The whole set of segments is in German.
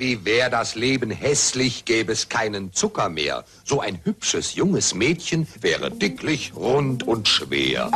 Wie wär das Leben hässlich, gäbe es keinen Zucker mehr. So ein hübsches junges Mädchen wäre dicklich, rund und schwer.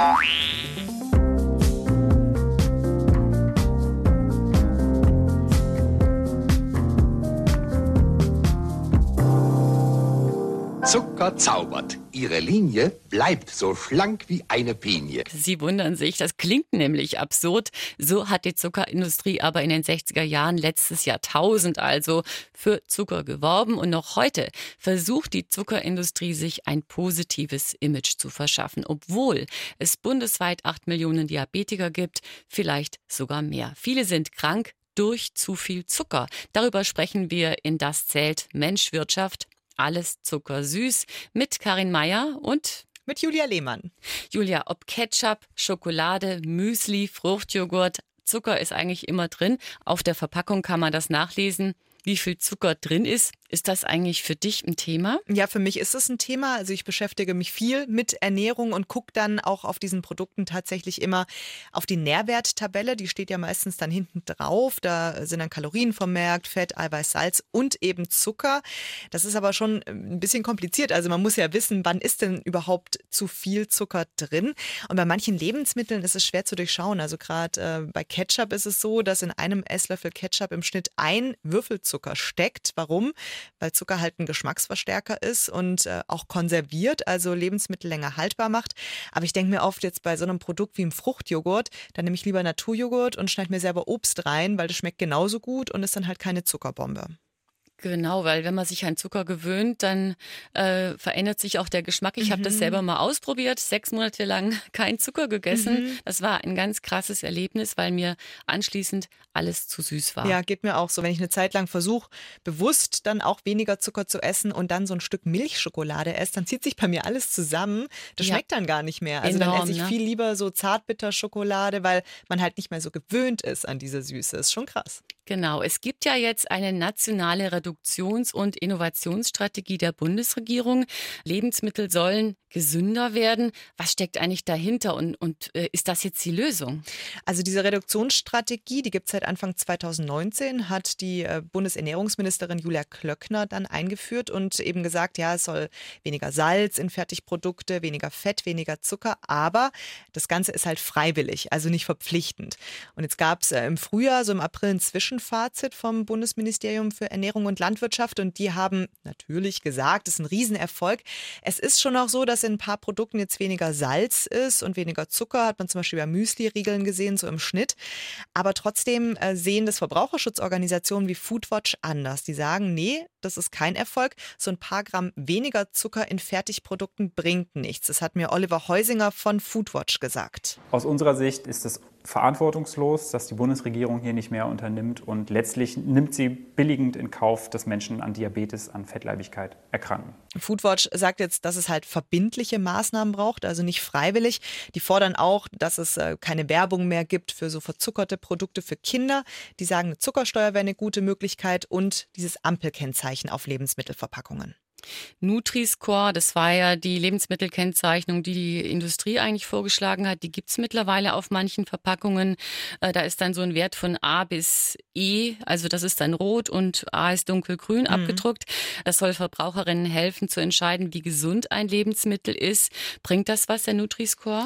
Zucker zaubert. Ihre Linie bleibt so schlank wie eine Pinie. Sie wundern sich, das klingt nämlich absurd. So hat die Zuckerindustrie aber in den 60er Jahren letztes Jahrtausend also für Zucker geworben und noch heute versucht die Zuckerindustrie sich ein positives Image zu verschaffen, obwohl es bundesweit acht Millionen Diabetiker gibt, vielleicht sogar mehr. Viele sind krank, durch zu viel Zucker. Darüber sprechen wir in Das zählt Menschwirtschaft alles zuckersüß mit Karin Meyer und mit Julia Lehmann. Julia, ob Ketchup, Schokolade, Müsli, Fruchtjoghurt, Zucker ist eigentlich immer drin. Auf der Verpackung kann man das nachlesen wie viel Zucker drin ist. Ist das eigentlich für dich ein Thema? Ja, für mich ist es ein Thema. Also ich beschäftige mich viel mit Ernährung und gucke dann auch auf diesen Produkten tatsächlich immer auf die Nährwerttabelle. Die steht ja meistens dann hinten drauf. Da sind dann Kalorien vermerkt, Fett, Eiweiß, Salz und eben Zucker. Das ist aber schon ein bisschen kompliziert. Also man muss ja wissen, wann ist denn überhaupt zu viel Zucker drin? Und bei manchen Lebensmitteln ist es schwer zu durchschauen. Also gerade äh, bei Ketchup ist es so, dass in einem Esslöffel Ketchup im Schnitt ein Würfel Zucker Zucker steckt. Warum? Weil Zucker halt ein Geschmacksverstärker ist und äh, auch konserviert, also Lebensmittel länger haltbar macht. Aber ich denke mir oft jetzt bei so einem Produkt wie einem Fruchtjoghurt, dann nehme ich lieber Naturjoghurt und schneide mir selber Obst rein, weil das schmeckt genauso gut und ist dann halt keine Zuckerbombe. Genau, weil wenn man sich an Zucker gewöhnt, dann äh, verändert sich auch der Geschmack. Ich mhm. habe das selber mal ausprobiert, sechs Monate lang kein Zucker gegessen. Mhm. Das war ein ganz krasses Erlebnis, weil mir anschließend alles zu süß war. Ja, geht mir auch so. Wenn ich eine Zeit lang versuche, bewusst dann auch weniger Zucker zu essen und dann so ein Stück Milchschokolade esse, dann zieht sich bei mir alles zusammen. Das ja. schmeckt dann gar nicht mehr. Also Enorm, dann esse ich ne? viel lieber so Zartbitterschokolade, weil man halt nicht mehr so gewöhnt ist an diese Süße. Ist schon krass. Genau, es gibt ja jetzt eine nationale Reduktions- und Innovationsstrategie der Bundesregierung. Lebensmittel sollen gesünder werden. Was steckt eigentlich dahinter und, und äh, ist das jetzt die Lösung? Also diese Reduktionsstrategie, die gibt es seit Anfang 2019, hat die äh, Bundesernährungsministerin Julia Klöckner dann eingeführt und eben gesagt, ja, es soll weniger Salz in Fertigprodukte, weniger Fett, weniger Zucker, aber das Ganze ist halt freiwillig, also nicht verpflichtend. Und jetzt gab es äh, im Frühjahr, so im April ein Zwischenfazit vom Bundesministerium für Ernährung und Landwirtschaft und die haben natürlich gesagt, es ist ein Riesenerfolg. Es ist schon auch so, dass in ein paar Produkten jetzt weniger Salz ist und weniger Zucker, hat man zum Beispiel bei Müsli-Riegeln gesehen, so im Schnitt. Aber trotzdem äh, sehen das Verbraucherschutzorganisationen wie Foodwatch anders. Die sagen, nee, das ist kein Erfolg. So ein paar Gramm weniger Zucker in Fertigprodukten bringt nichts. Das hat mir Oliver Heusinger von Foodwatch gesagt. Aus unserer Sicht ist es verantwortungslos, dass die Bundesregierung hier nicht mehr unternimmt und letztlich nimmt sie billigend in Kauf, dass Menschen an Diabetes, an Fettleibigkeit erkranken. Foodwatch sagt jetzt, dass es halt verbindliche Maßnahmen braucht, also nicht freiwillig. Die fordern auch, dass es äh, keine Werbung mehr gibt für so verzuckerte Produkte für Kinder. Die sagen, eine Zuckersteuer wäre eine gute Möglichkeit und dieses Ampelkennzeichen auf Lebensmittelverpackungen. Nutri-Score, das war ja die Lebensmittelkennzeichnung, die die Industrie eigentlich vorgeschlagen hat. Die gibt es mittlerweile auf manchen Verpackungen. Äh, da ist dann so ein Wert von A bis E, also das ist dann rot und A ist dunkelgrün mhm. abgedruckt. Das soll Verbraucherinnen helfen zu entscheiden, wie gesund ein Lebensmittel ist. Bringt das was, der Nutri-Score?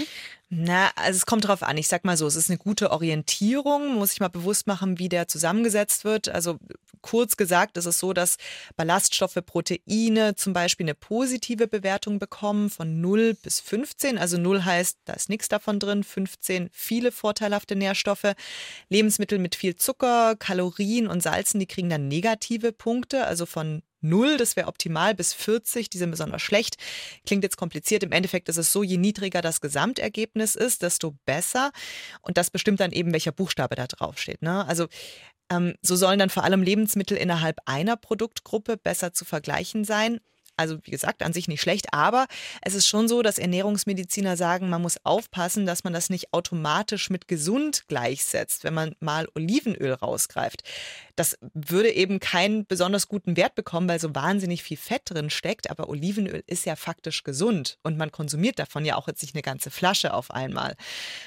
Na, also es kommt darauf an. Ich sag mal so, es ist eine gute Orientierung. Muss ich mal bewusst machen, wie der zusammengesetzt wird. Also kurz gesagt ist es so, dass Ballaststoffe, Proteine zum Beispiel eine positive Bewertung bekommen von 0 bis 15. Also 0 heißt, da ist nichts davon drin. 15 viele vorteilhafte Nährstoffe. Lebensmittel mit viel Zucker, Kalorien und Salzen, die kriegen dann negative Punkte. Also von 0, das wäre optimal, bis 40, die sind besonders schlecht. Klingt jetzt kompliziert. Im Endeffekt ist es so, je niedriger das Gesamtergebnis ist, desto besser. Und das bestimmt dann eben, welcher Buchstabe da draufsteht. Ne? Also ähm, so sollen dann vor allem Lebensmittel innerhalb einer Produktgruppe besser zu vergleichen sein. Also wie gesagt, an sich nicht schlecht, aber es ist schon so, dass Ernährungsmediziner sagen, man muss aufpassen, dass man das nicht automatisch mit gesund gleichsetzt, wenn man mal Olivenöl rausgreift. Das würde eben keinen besonders guten Wert bekommen, weil so wahnsinnig viel Fett drin steckt. Aber Olivenöl ist ja faktisch gesund und man konsumiert davon ja auch jetzt nicht eine ganze Flasche auf einmal.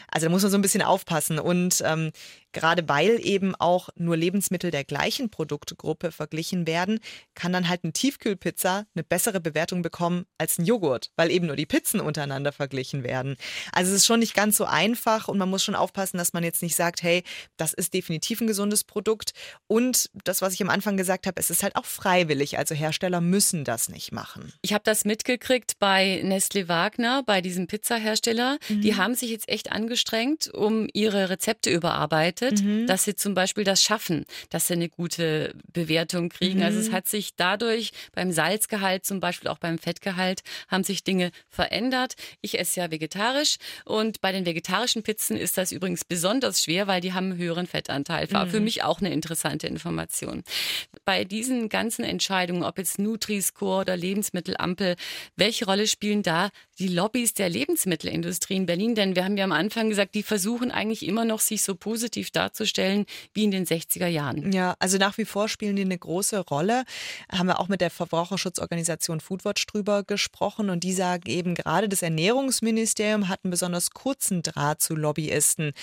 Also da muss man so ein bisschen aufpassen. Und ähm, Gerade weil eben auch nur Lebensmittel der gleichen Produktgruppe verglichen werden, kann dann halt eine Tiefkühlpizza eine bessere Bewertung bekommen als ein Joghurt, weil eben nur die Pizzen untereinander verglichen werden. Also es ist schon nicht ganz so einfach und man muss schon aufpassen, dass man jetzt nicht sagt, hey, das ist definitiv ein gesundes Produkt. Und das, was ich am Anfang gesagt habe, es ist halt auch freiwillig. Also Hersteller müssen das nicht machen. Ich habe das mitgekriegt bei Nestle Wagner, bei diesem Pizzahersteller. Mhm. Die haben sich jetzt echt angestrengt, um ihre Rezepte überarbeitet mhm. dass sie zum Beispiel das schaffen, dass sie eine gute Bewertung kriegen. Mhm. Also es mhm. hat sich dadurch beim Salzgehalt, zum Beispiel auch beim Fettgehalt, haben sich Dinge verändert. Ich esse ja vegetarisch und bei den vegetarischen Pizzen ist das übrigens besonders schwer, weil die haben einen höheren Fettanteil. War mhm. für mich auch eine interessante Information. Bei diesen ganzen Entscheidungen, ob jetzt Nutri-Score oder Lebensmittelampel, welche Rolle spielen da die Lobbys der Lebensmittelindustrie in Berlin? Denn wir haben ja am Anfang gesagt, die versuchen eigentlich immer noch, sich so positiv darzustellen wie in den 60er Jahren. Ja, also nach wie vor spielen die eine große Rolle. Haben wir auch mit der Verbraucherschutzorganisation Foodwatch drüber gesprochen und die sagen eben gerade, das Ernährungsministerium hat einen besonders kurzen Draht zu Lobbyisten.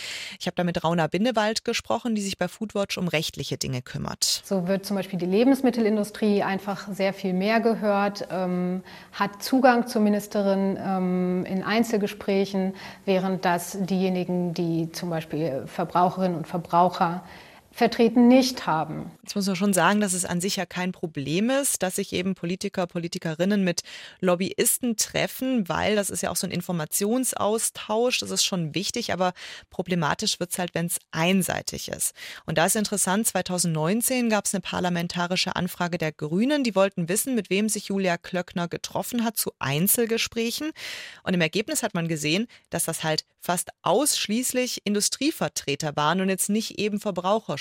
Ich habe da mit Rauna Bindewald gesprochen, die sich bei Foodwatch um rechtliche Dinge kümmert. So wird zum Beispiel die Lebensmittelindustrie einfach sehr viel mehr gehört, ähm, hat Zugang zur Ministerin ähm, in Einzelgesprächen, während das diejenigen, die zum Beispiel Verbraucherinnen und Verbraucher vertreten nicht haben. Jetzt muss man schon sagen, dass es an sich ja kein Problem ist, dass sich eben Politiker, Politikerinnen mit Lobbyisten treffen, weil das ist ja auch so ein Informationsaustausch, das ist schon wichtig, aber problematisch wird es halt, wenn es einseitig ist. Und da ist interessant, 2019 gab es eine parlamentarische Anfrage der Grünen, die wollten wissen, mit wem sich Julia Klöckner getroffen hat zu Einzelgesprächen. Und im Ergebnis hat man gesehen, dass das halt fast ausschließlich Industrievertreter waren und jetzt nicht eben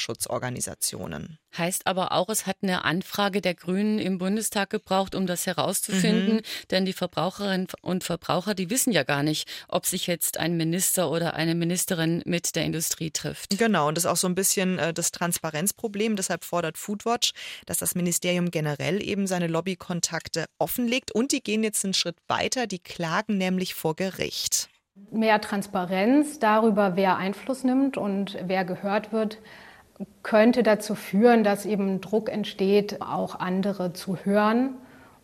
Verbraucherschutzorganisationen. Heißt aber auch, es hat eine Anfrage der Grünen im Bundestag gebraucht, um das herauszufinden. Mhm. Denn die Verbraucherinnen und Verbraucher, die wissen ja gar nicht, ob sich jetzt ein Minister oder eine Ministerin mit der Industrie trifft. Genau, und das ist auch so ein bisschen äh, das Transparenzproblem. Deshalb fordert Foodwatch, dass das Ministerium generell eben seine Lobbykontakte offenlegt. Und die gehen jetzt einen Schritt weiter. Die klagen nämlich vor Gericht. Mehr Transparenz darüber, wer Einfluss nimmt und wer gehört wird, könnte dazu führen, dass eben Druck entsteht, auch andere zu hören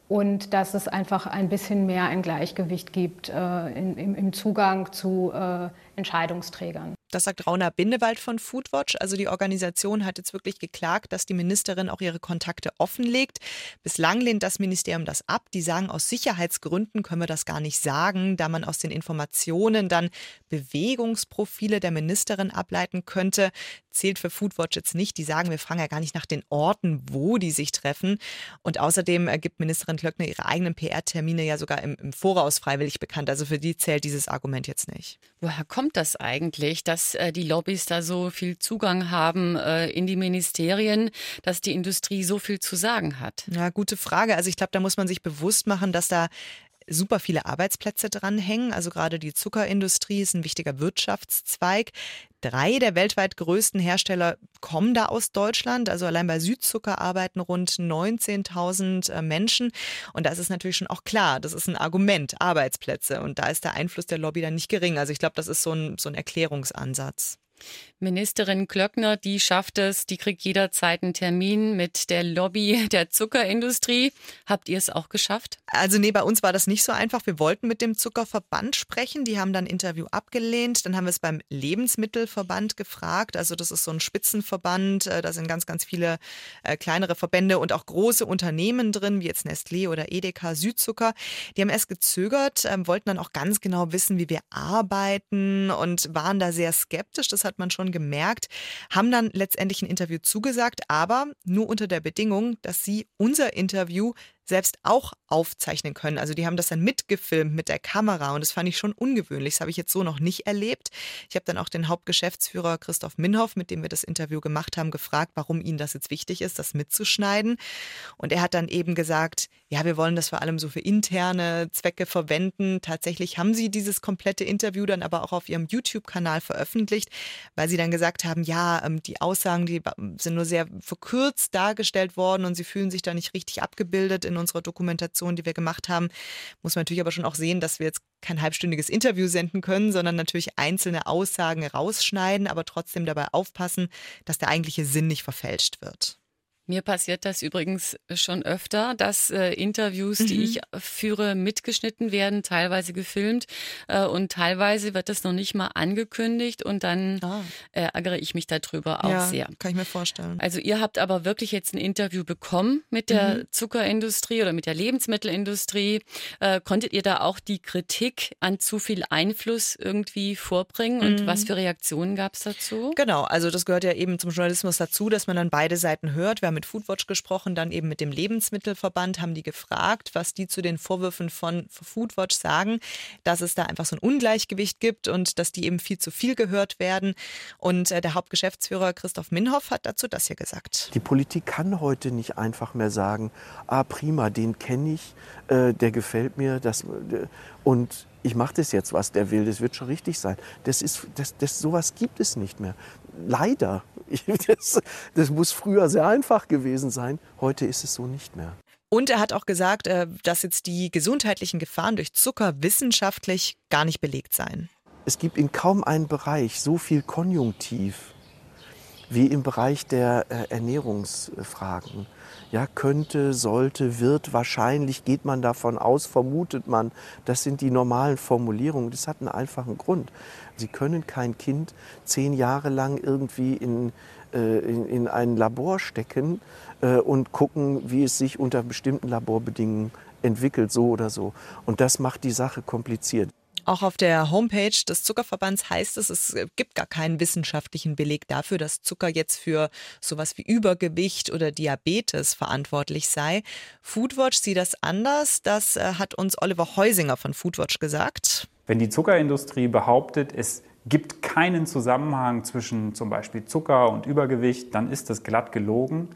und dass es einfach ein bisschen mehr ein Gleichgewicht gibt äh, in, im, im, Zugang zu äh, Entscheidungsträgern. Das sagt Rauna Bindewald von Foodwatch. Also die Organisation hat jetzt wirklich geklagt, dass die Ministerin auch ihre Kontakte offenlegt. Bislang lehnt das Ministerium das ab. Die sagen, aus Sicherheitsgründen können wir das gar nicht sagen, da man aus den Informationen dann Bewegungsprofile der Ministerin ableiten könnte. Zählt für Foodwatch jetzt nicht. Die sagen, wir fragen ja gar nicht nach den Orten, wo die sich treffen. Und außerdem gibt Ministerin Klöckner ihre eigenen PR-Termine ja sogar im, im Voraus freiwillig bekannt. Also für die zählt dieses Argument jetzt nicht. Woher kommt das eigentlich, dass dass äh, die Lobbys da so viel Zugang haben äh, in die Ministerien, dass die Industrie so viel zu sagen hat? Ja, gute Frage. Also ich glaube, da muss man sich bewusst machen, dass da super viele Arbeitsplätze dranhängen. Also gerade die Zuckerindustrie ist ein wichtiger Wirtschaftszweig. Drei der weltweit größten Hersteller kommen da aus Deutschland. Also allein bei Südzucker arbeiten rund 19.000 äh, Menschen. Und da ist natürlich schon auch klar, das ist ein Argument, Arbeitsplätze. Und da ist der Einfluss der Lobby dann nicht gering. Also ich glaube, das ist so ein, so ein Erklärungsansatz. Ministerin Klöckner, die schafft es, die kriegt jederzeit einen Termin mit der Lobby der Zuckerindustrie. Habt ihr es auch geschafft? Also nee, bei uns war das nicht so einfach. Wir wollten mit dem Zuckerverband sprechen, die haben dann Interview abgelehnt. Dann haben wir es beim Lebensmittelverband gefragt. Also das ist so ein Spitzenverband, äh, da sind ganz, ganz viele äh, kleinere Verbände und auch große Unternehmen drin, wie jetzt Nestlé oder Edeka, Südzucker. Die haben erst gezögert, ähm, wollten dann auch ganz genau wissen, wie wir arbeiten und waren da sehr skeptisch. Das hat man schon gemerkt, haben dann letztendlich ein Interview zugesagt, aber nur unter der Bedingung, dass sie unser Interview selbst auch aufzeichnen können. Also die haben das dann mitgefilmt mit der Kamera und das fand ich schon ungewöhnlich. Das habe ich jetzt so noch nicht erlebt. Ich habe dann auch den Hauptgeschäftsführer Christoph Minhoff, mit dem wir das Interview gemacht haben, gefragt, warum ihnen das jetzt wichtig ist, das mitzuschneiden. Und er hat dann eben gesagt, ja, wir wollen das vor allem so für interne Zwecke verwenden. Tatsächlich haben sie dieses komplette Interview dann aber auch auf ihrem YouTube-Kanal veröffentlicht, weil sie dann gesagt haben, ja, ähm, die Aussagen, die sind nur sehr verkürzt dargestellt worden und sie fühlen sich da nicht richtig abgebildet in unserer Dokumentation, die wir gemacht haben. Muss man natürlich aber schon auch sehen, dass wir jetzt kein halbstündiges Interview senden können, sondern natürlich einzelne Aussagen rausschneiden, aber trotzdem dabei aufpassen, dass der eigentliche Sinn nicht verfälscht wird. Mir passiert das übrigens schon öfter, dass äh, Interviews, mhm. die ich führe, mitgeschnitten werden, teilweise gefilmt äh, und teilweise wird das noch nicht mal angekündigt und dann ah. äh, ärgere ich mich darüber auch ja, sehr. Kann ich mir vorstellen. Also ihr habt aber wirklich jetzt ein Interview bekommen mit der mhm. Zuckerindustrie oder mit der Lebensmittelindustrie. Äh, konntet ihr da auch die Kritik an zu viel Einfluss irgendwie vorbringen und mhm. was für Reaktionen gab es dazu? Genau, also das gehört ja eben zum Journalismus dazu, dass man dann beide Seiten hört. Wir mit Foodwatch gesprochen, dann eben mit dem Lebensmittelverband, haben die gefragt, was die zu den Vorwürfen von Foodwatch sagen, dass es da einfach so ein Ungleichgewicht gibt und dass die eben viel zu viel gehört werden. Und äh, der Hauptgeschäftsführer Christoph Minhoff hat dazu das hier gesagt. Die Politik kann heute nicht einfach mehr sagen, ah prima, den kenne ich, äh, der gefällt mir, das, äh, und ich mache das jetzt, was der will, das wird schon richtig sein. Das ist, das, das, sowas gibt es nicht mehr. Leider. Das, das muss früher sehr einfach gewesen sein. Heute ist es so nicht mehr. Und er hat auch gesagt, äh, dass jetzt die gesundheitlichen Gefahren durch Zucker wissenschaftlich gar nicht belegt seien. Es gibt in kaum einem Bereich so viel Konjunktiv wie im Bereich der äh, Ernährungsfragen. Ja, könnte, sollte, wird, wahrscheinlich, geht man davon aus, vermutet man. Das sind die normalen Formulierungen. Das hat einen einfachen Grund. Sie können kein Kind zehn Jahre lang irgendwie in, äh, in, in, ein Labor stecken äh, und gucken, wie es sich unter bestimmten Laborbedingungen entwickelt, so oder so. Und das macht die Sache kompliziert. Auch auf der Homepage des Zuckerverbands heißt es, es gibt gar keinen wissenschaftlichen Beleg dafür, dass Zucker jetzt für sowas wie Übergewicht oder Diabetes verantwortlich sei. Foodwatch sieht das anders. Das äh, hat uns Oliver Heusinger von Foodwatch gesagt. Wenn die Zuckerindustrie behauptet, es gibt keinen Zusammenhang zwischen zum Beispiel Zucker und Übergewicht, dann ist das glatt gelogen.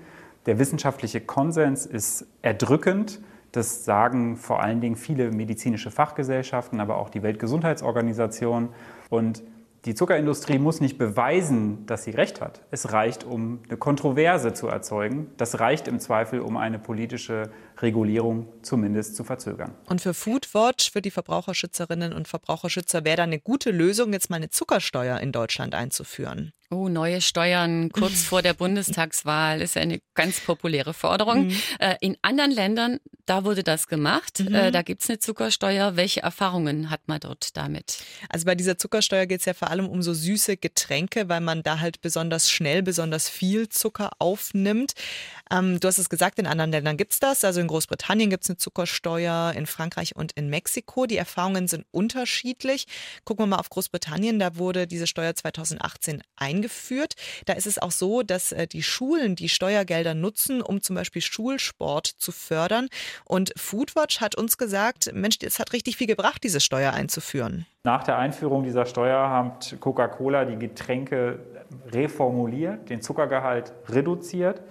Der wissenschaftliche Konsens ist erdrückend. Das sagen vor allen Dingen viele medizinische Fachgesellschaften, aber auch die Weltgesundheitsorganisation. Und die Zuckerindustrie muss nicht beweisen, dass sie recht hat. Es reicht, um eine Kontroverse zu erzeugen. Das reicht im Zweifel, um eine politische Regulierung zumindest zu verzögern. Und für Foodwatch, für die Verbraucherschützerinnen und Verbraucherschützer, wäre da eine gute Lösung, jetzt mal eine Zuckersteuer in Deutschland einzuführen. Oh, neue Steuern kurz vor der Bundestagswahl ist eine ganz populäre Forderung. Mhm. Äh, in anderen Ländern, da wurde das gemacht. Mhm. Äh, da gibt es eine Zuckersteuer. Welche Erfahrungen hat man dort damit? Also bei dieser Zuckersteuer geht es ja vor allem um so süße Getränke, weil man da halt besonders schnell, besonders viel Zucker aufnimmt. Ähm, du hast es gesagt, in anderen Ländern gibt es das. Also in Großbritannien gibt es eine Zuckersteuer, in Frankreich und in Mexiko. Die Erfahrungen sind unterschiedlich. Gucken wir mal auf Großbritannien. Da wurde diese Steuer 2018 eingeführt eingeführt. Da ist es auch so, dass äh, die Schulen die Steuergelder nutzen, um zum Beispiel Schulsport zu fördern. Und Foodwatch hat uns gesagt, Mensch, es hat richtig viel gebracht, diese Steuer einzuführen. Nach der Einführung dieser Steuer hat Coca-Cola die Getränke reformuliert, den Zuckergehalt reduziert.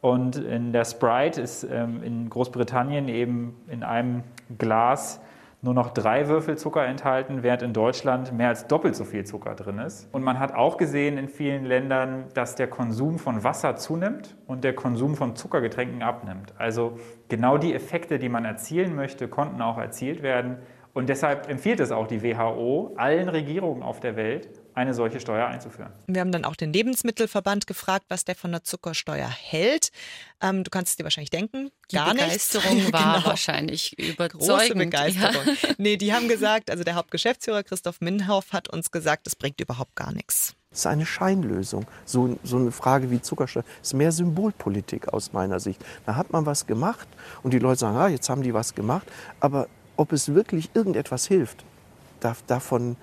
Und in der Sprite ist ähm, in Großbritannien eben in einem Glas nur noch drei Würfel Zucker enthalten, während in Deutschland mehr als doppelt so viel Zucker drin ist. Und man hat auch gesehen in vielen Ländern, dass der Konsum von Wasser zunimmt und der Konsum von Zuckergetränken abnimmt. Also genau die Effekte, die man erzielen möchte, konnten auch erzielt werden. Und deshalb empfiehlt es auch die WHO allen Regierungen auf der Welt, eine solche Steuer einzuführen. Wir haben dann auch den Lebensmittelverband gefragt, was der von der Zuckersteuer hält. Ähm, du kannst es dir wahrscheinlich denken, die gar Begeisterung nichts. war genau. wahrscheinlich überzeugend. Große Begeisterung. Ja. Nee, die haben gesagt, also der Hauptgeschäftsführer Christoph Minhoff hat uns gesagt, es bringt überhaupt gar nichts. Das ist eine Scheinlösung. So, so eine Frage wie Zuckersteuer ist mehr Symbolpolitik aus meiner Sicht. Da hat man was gemacht und die Leute sagen, ah, jetzt haben die was gemacht. Aber ob es wirklich irgendetwas hilft, davon äh,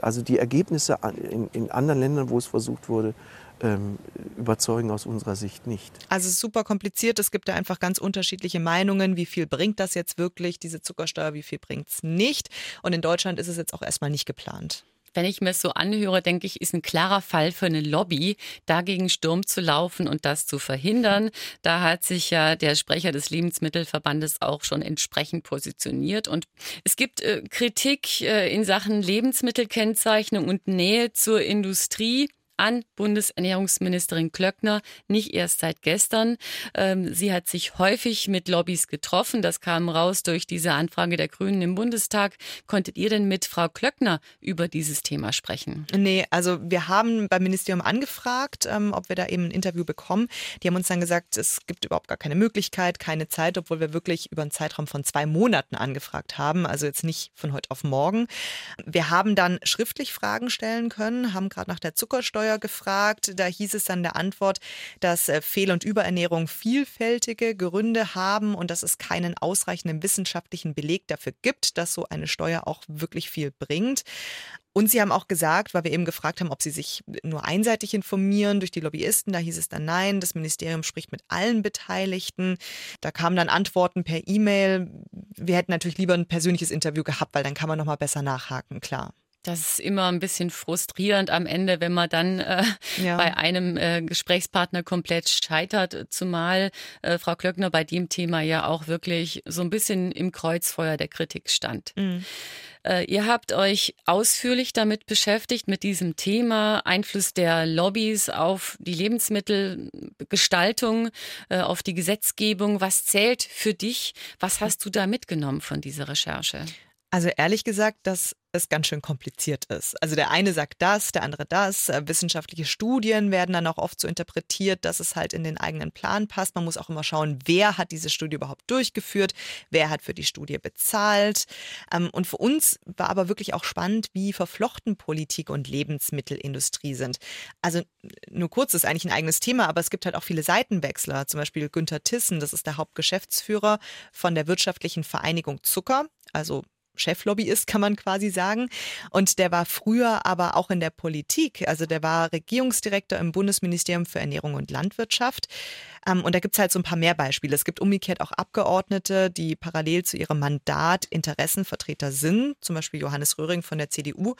also die Ergebnisse in, in, anderen Ländern, wo es versucht wurde, ähm, überzeugen aus unserer Sicht nicht. Also es ist super kompliziert. Es gibt da einfach ganz unterschiedliche Meinungen. Wie viel bringt das jetzt wirklich, diese Zuckersteuer, wie viel bringt es nicht? Und in Deutschland ist es jetzt auch erstmal nicht geplant. Wenn ich mir so anhöre, denke ich, ist ein klarer Fall für eine Lobby, dagegen Sturm zu laufen und das zu verhindern. Da hat sich ja der Sprecher des Lebensmittelverbandes auch schon entsprechend positioniert. Und es gibt äh, Kritik äh, in Sachen Lebensmittelkennzeichnung und Nähe zur Industrie an Bundesernährungsministerin Klöckner, nicht erst seit gestern. Ähm, sie hat sich häufig mit Lobbys getroffen. Das kam raus durch diese Anfrage der Grünen im Bundestag. Konntet ihr denn mit Frau Klöckner über dieses Thema sprechen? Nee, also wir haben beim Ministerium angefragt, ähm, ob wir da eben ein Interview bekommen. Die haben uns dann gesagt, es gibt überhaupt gar keine Möglichkeit, keine Zeit, obwohl wir wirklich über einen Zeitraum von zwei Monaten angefragt haben. Also jetzt nicht von heute auf morgen. Wir haben dann schriftlich Fragen stellen können, haben gerade nach der Zuckersteuer Steuer gefragt. Da hieß es dann der Antwort, dass äh, Fehl- und Überernährung vielfältige Gründe haben und dass es keinen ausreichenden wissenschaftlichen Beleg dafür gibt, dass so eine Steuer auch wirklich viel bringt. Und sie haben auch gesagt, weil wir eben gefragt haben, ob sie sich nur einseitig informieren durch die Lobbyisten, da hieß es dann nein, das Ministerium spricht mit allen Beteiligten. Da kamen dann Antworten per E-Mail. Wir hätten natürlich lieber ein persönliches Interview gehabt, weil dann kann man noch mal besser nachhaken, klar. Das ist immer ein bisschen frustrierend am Ende, wenn man dann äh, ja. bei einem äh, Gesprächspartner komplett scheitert, zumal äh, Frau Klöckner bei dem Thema ja auch wirklich so ein bisschen im Kreuzfeuer der Kritik stand. Mhm. Äh, ihr habt euch ausführlich damit beschäftigt, mit diesem Thema Einfluss der Lobbys auf die Lebensmittelgestaltung, äh, auf die Gesetzgebung. Was zählt für dich? Was hast du da mitgenommen von dieser Recherche? Also ehrlich gesagt, das es ganz schön kompliziert ist. Also der eine sagt das, der andere das. Äh, wissenschaftliche Studien werden dann auch oft so interpretiert, dass es halt in den eigenen Plan passt. Man muss auch immer schauen, wer hat diese Studie überhaupt durchgeführt, wer hat für die Studie bezahlt. Ähm, und für uns war aber wirklich auch spannend, wie verflochten Politik und Lebensmittelindustrie sind. Also nur kurz, das ist eigentlich ein eigenes Thema, aber es gibt halt auch viele Seitenwechsler. Zum Beispiel Günther Tissen, das ist der Hauptgeschäftsführer von der Wirtschaftlichen Vereinigung Zucker, also Cheflobbyist, kann man quasi sagen. Und der war früher aber auch in der Politik. Also der war Regierungsdirektor im Bundesministerium für Ernährung und Landwirtschaft. Ähm, und da gibt es halt so ein paar mehr Beispiele. Es gibt umgekehrt auch Abgeordnete, die parallel zu ihrem Mandat Interessenvertreter sind. Zum Beispiel Johannes Röhring von der CDU.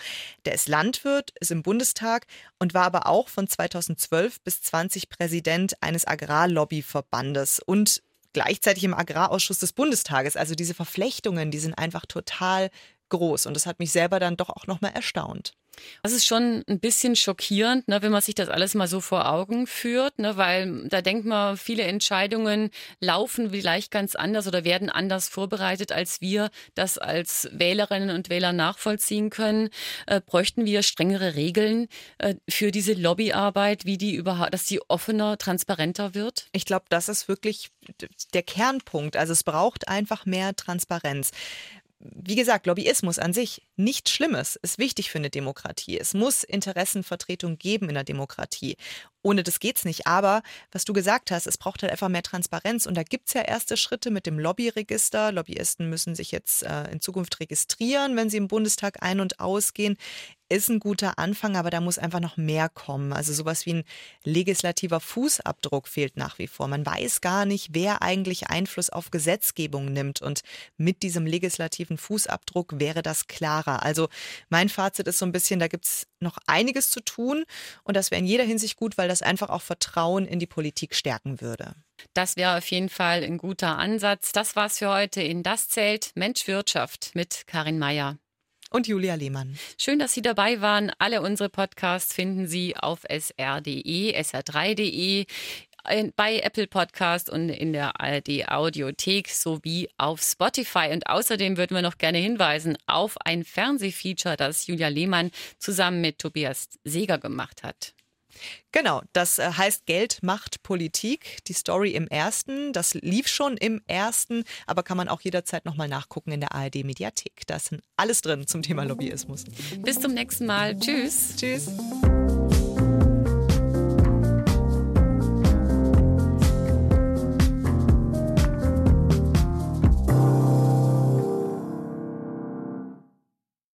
Der ist Landwirt, ist im Bundestag und war aber auch von 2012 bis 20 Präsident eines Agrarlobbyverbandes und gleichzeitig im Agrarausschuss des Bundestages. Also diese Verflechtungen, die sind einfach total groß. Und das hat mich selber dann doch auch nochmal erstaunt. Das ist schon ein bisschen schockierend, ne, wenn man sich das alles mal so vor Augen führt, ne, weil da denkt man, viele Entscheidungen laufen vielleicht ganz anders oder werden anders vorbereitet, als wir das als Wählerinnen und Wähler nachvollziehen können. Äh, bräuchten wir strengere Regeln äh, für diese Lobbyarbeit, wie die überhaupt, dass die offener, transparenter wird? Ich glaube, das ist wirklich der Kernpunkt. Also es braucht einfach mehr Transparenz wie gesagt, Lobbyismus an sich nichts Schlimmes, ist wichtig für eine Demokratie. Es muss Interessenvertretung geben in der Demokratie. Ohne das geht's nicht. Aber was du gesagt hast, es braucht halt einfach mehr Transparenz. Und da gibt's ja erste Schritte mit dem Lobbyregister. Lobbyisten müssen sich jetzt äh, in Zukunft registrieren, wenn sie im Bundestag ein- und ausgehen ist ein guter Anfang, aber da muss einfach noch mehr kommen. Also sowas wie ein legislativer Fußabdruck fehlt nach wie vor. Man weiß gar nicht, wer eigentlich Einfluss auf Gesetzgebung nimmt. Und mit diesem legislativen Fußabdruck wäre das klarer. Also mein Fazit ist so ein bisschen, da gibt es noch einiges zu tun. Und das wäre in jeder Hinsicht gut, weil das einfach auch Vertrauen in die Politik stärken würde. Das wäre auf jeden Fall ein guter Ansatz. Das war's für heute in Das Zelt Mensch Wirtschaft mit Karin Meyer und Julia Lehmann. Schön, dass Sie dabei waren. Alle unsere Podcasts finden Sie auf sr.de, sr3.de, bei Apple Podcast und in der ARD Audiothek sowie auf Spotify. Und außerdem würden wir noch gerne hinweisen auf ein Fernsehfeature, das Julia Lehmann zusammen mit Tobias Seger gemacht hat. Genau, das äh, heißt Geld macht Politik. Die Story im ersten, das lief schon im ersten, aber kann man auch jederzeit nochmal nachgucken in der ARD Mediathek. Da ist alles drin zum Thema Lobbyismus. Bis zum nächsten Mal. Tschüss. Tschüss.